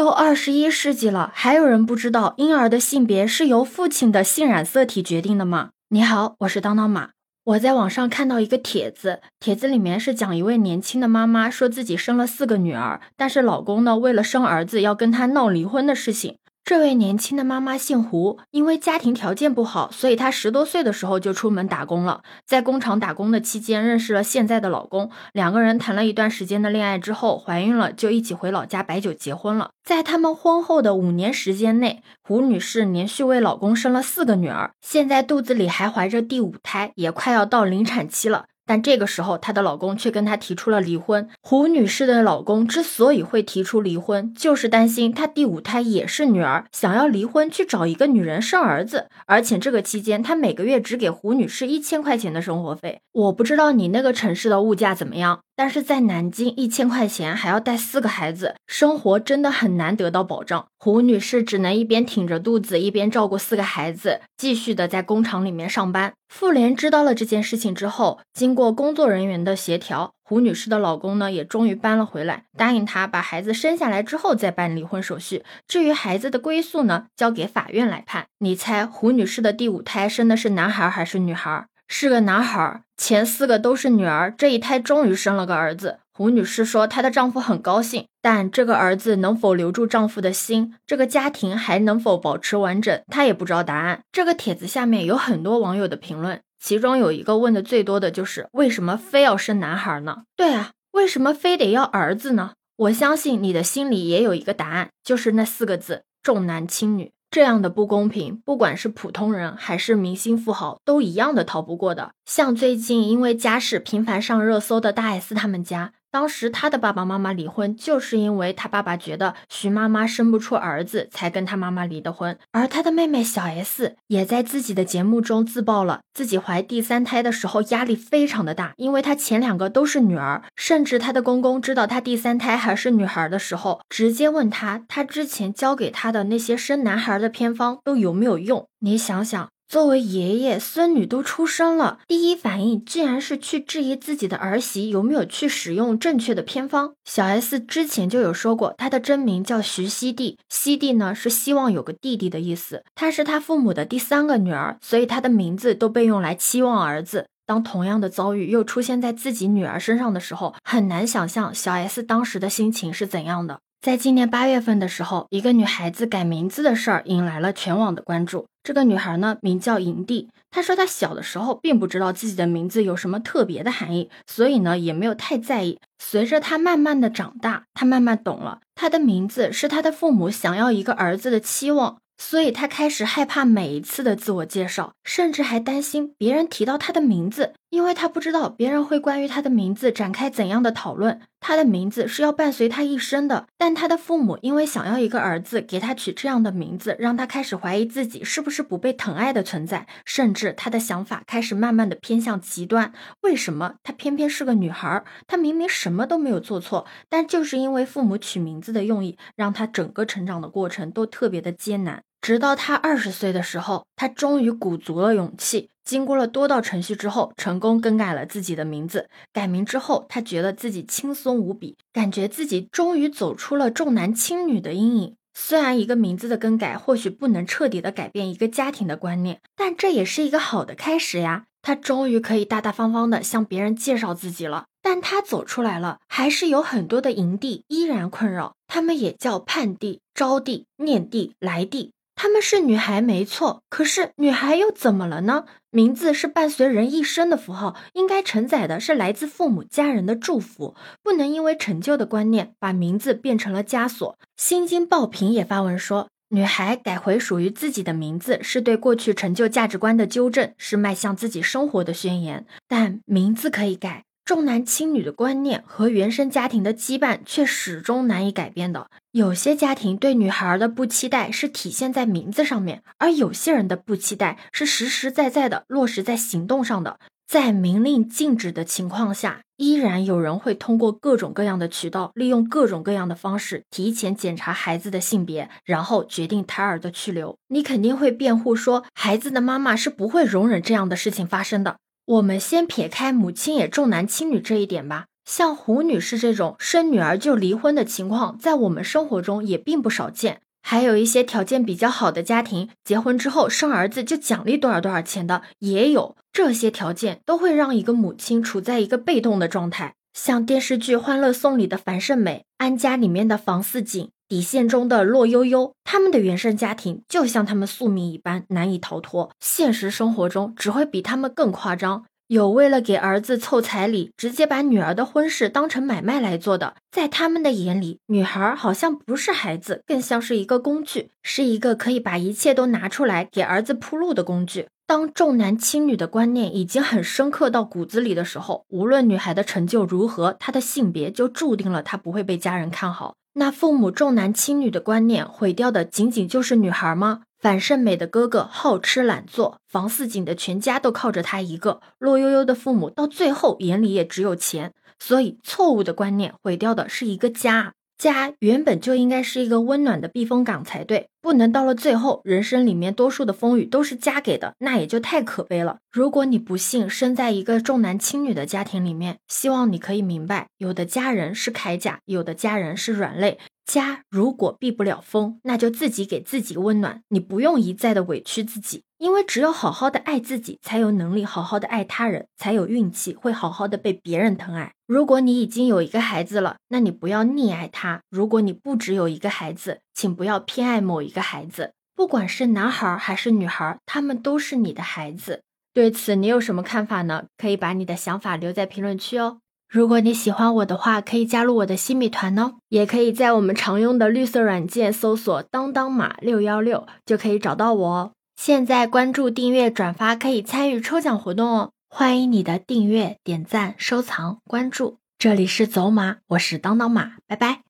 都二十一世纪了，还有人不知道婴儿的性别是由父亲的性染色体决定的吗？你好，我是当当马。我在网上看到一个帖子，帖子里面是讲一位年轻的妈妈说自己生了四个女儿，但是老公呢为了生儿子要跟她闹离婚的事情。这位年轻的妈妈姓胡，因为家庭条件不好，所以她十多岁的时候就出门打工了。在工厂打工的期间，认识了现在的老公，两个人谈了一段时间的恋爱之后，怀孕了，就一起回老家摆酒结婚了。在他们婚后的五年时间内，胡女士连续为老公生了四个女儿，现在肚子里还怀着第五胎，也快要到临产期了。但这个时候，她的老公却跟她提出了离婚。胡女士的老公之所以会提出离婚，就是担心她第五胎也是女儿，想要离婚去找一个女人生儿子。而且这个期间，他每个月只给胡女士一千块钱的生活费。我不知道你那个城市的物价怎么样。但是在南京，一千块钱还要带四个孩子，生活真的很难得到保障。胡女士只能一边挺着肚子，一边照顾四个孩子，继续的在工厂里面上班。妇联知道了这件事情之后，经过工作人员的协调，胡女士的老公呢也终于搬了回来，答应她把孩子生下来之后再办离婚手续。至于孩子的归宿呢，交给法院来判。你猜胡女士的第五胎生的是男孩还是女孩？是个男孩，前四个都是女儿，这一胎终于生了个儿子。吴女士说，她的丈夫很高兴，但这个儿子能否留住丈夫的心，这个家庭还能否保持完整，她也不知道答案。这个帖子下面有很多网友的评论，其中有一个问的最多的就是为什么非要生男孩呢？对啊，为什么非得要儿子呢？我相信你的心里也有一个答案，就是那四个字：重男轻女。这样的不公平，不管是普通人还是明星富豪，都一样的逃不过的。像最近因为家事频繁上热搜的大 S 他们家。当时他的爸爸妈妈离婚，就是因为他爸爸觉得徐妈妈生不出儿子，才跟他妈妈离的婚。而他的妹妹小 S 也在自己的节目中自曝了自己怀第三胎的时候压力非常的大，因为她前两个都是女儿，甚至她的公公知道她第三胎还是女孩的时候，直接问她，她之前教给她的那些生男孩的偏方都有没有用？你想想。作为爷爷，孙女都出生了，第一反应竟然是去质疑自己的儿媳有没有去使用正确的偏方。小 S 之前就有说过，她的真名叫徐熙娣，熙娣呢是希望有个弟弟的意思。她是她父母的第三个女儿，所以她的名字都被用来期望儿子。当同样的遭遇又出现在自己女儿身上的时候，很难想象小 S 当时的心情是怎样的。在今年八月份的时候，一个女孩子改名字的事儿引来了全网的关注。这个女孩呢，名叫营地。她说她小的时候并不知道自己的名字有什么特别的含义，所以呢也没有太在意。随着她慢慢的长大，她慢慢懂了，她的名字是她的父母想要一个儿子的期望。所以她开始害怕每一次的自我介绍，甚至还担心别人提到她的名字，因为他不知道别人会关于他的名字展开怎样的讨论。他的名字是要伴随他一生的，但他的父母因为想要一个儿子，给他取这样的名字，让他开始怀疑自己是不是不被疼爱的存在，甚至他的想法开始慢慢的偏向极端。为什么他偏偏是个女孩？他明明什么都没有做错，但就是因为父母取名字的用意，让他整个成长的过程都特别的艰难。直到他二十岁的时候，他终于鼓足了勇气，经过了多道程序之后，成功更改了自己的名字。改名之后，他觉得自己轻松无比，感觉自己终于走出了重男轻女的阴影。虽然一个名字的更改或许不能彻底的改变一个家庭的观念，但这也是一个好的开始呀。他终于可以大大方方的向别人介绍自己了。但他走出来了，还是有很多的营地依然困扰。他们也叫盼地、招娣、念地、来地。她们是女孩没错，可是女孩又怎么了呢？名字是伴随人一生的符号，应该承载的是来自父母家人的祝福，不能因为陈旧的观念把名字变成了枷锁。新京报评也发文说，女孩改回属于自己的名字是对过去陈旧价值观的纠正，是迈向自己生活的宣言。但名字可以改。重男轻女的观念和原生家庭的羁绊却始终难以改变的。有些家庭对女孩的不期待是体现在名字上面，而有些人的不期待是实实在在的落实在行动上的。在明令禁止的情况下，依然有人会通过各种各样的渠道，利用各种各样的方式提前检查孩子的性别，然后决定胎儿的去留。你肯定会辩护说，孩子的妈妈是不会容忍这样的事情发生的。我们先撇开母亲也重男轻女这一点吧。像胡女士这种生女儿就离婚的情况，在我们生活中也并不少见。还有一些条件比较好的家庭，结婚之后生儿子就奖励多少多少钱的也有。这些条件都会让一个母亲处在一个被动的状态。像电视剧《欢乐颂》里的樊胜美，《安家》里面的房似锦，《底线》中的骆悠悠，他们的原生家庭就像他们宿命一般难以逃脱。现实生活中只会比他们更夸张。有为了给儿子凑彩礼，直接把女儿的婚事当成买卖来做的，在他们的眼里，女孩好像不是孩子，更像是一个工具，是一个可以把一切都拿出来给儿子铺路的工具。当重男轻女的观念已经很深刻到骨子里的时候，无论女孩的成就如何，她的性别就注定了她不会被家人看好。那父母重男轻女的观念毁掉的仅仅就是女孩吗？樊胜美的哥哥好吃懒做，房似锦的全家都靠着他一个。骆悠悠的父母到最后眼里也只有钱，所以错误的观念毁掉的是一个家。家原本就应该是一个温暖的避风港才对，不能到了最后，人生里面多数的风雨都是家给的，那也就太可悲了。如果你不幸生在一个重男轻女的家庭里面，希望你可以明白，有的家人是铠甲，有的家人是软肋。家如果避不了风，那就自己给自己温暖。你不用一再的委屈自己，因为只有好好的爱自己，才有能力好好的爱他人，才有运气会好好的被别人疼爱。如果你已经有一个孩子了，那你不要溺爱他；如果你不只有一个孩子，请不要偏爱某一个孩子。不管是男孩还是女孩，他们都是你的孩子。对此你有什么看法呢？可以把你的想法留在评论区哦。如果你喜欢我的话，可以加入我的新米团哦，也可以在我们常用的绿色软件搜索“当当马六幺六”就可以找到我哦。现在关注、订阅、转发可以参与抽奖活动哦，欢迎你的订阅、点赞、收藏、关注。这里是走马，我是当当马，拜拜。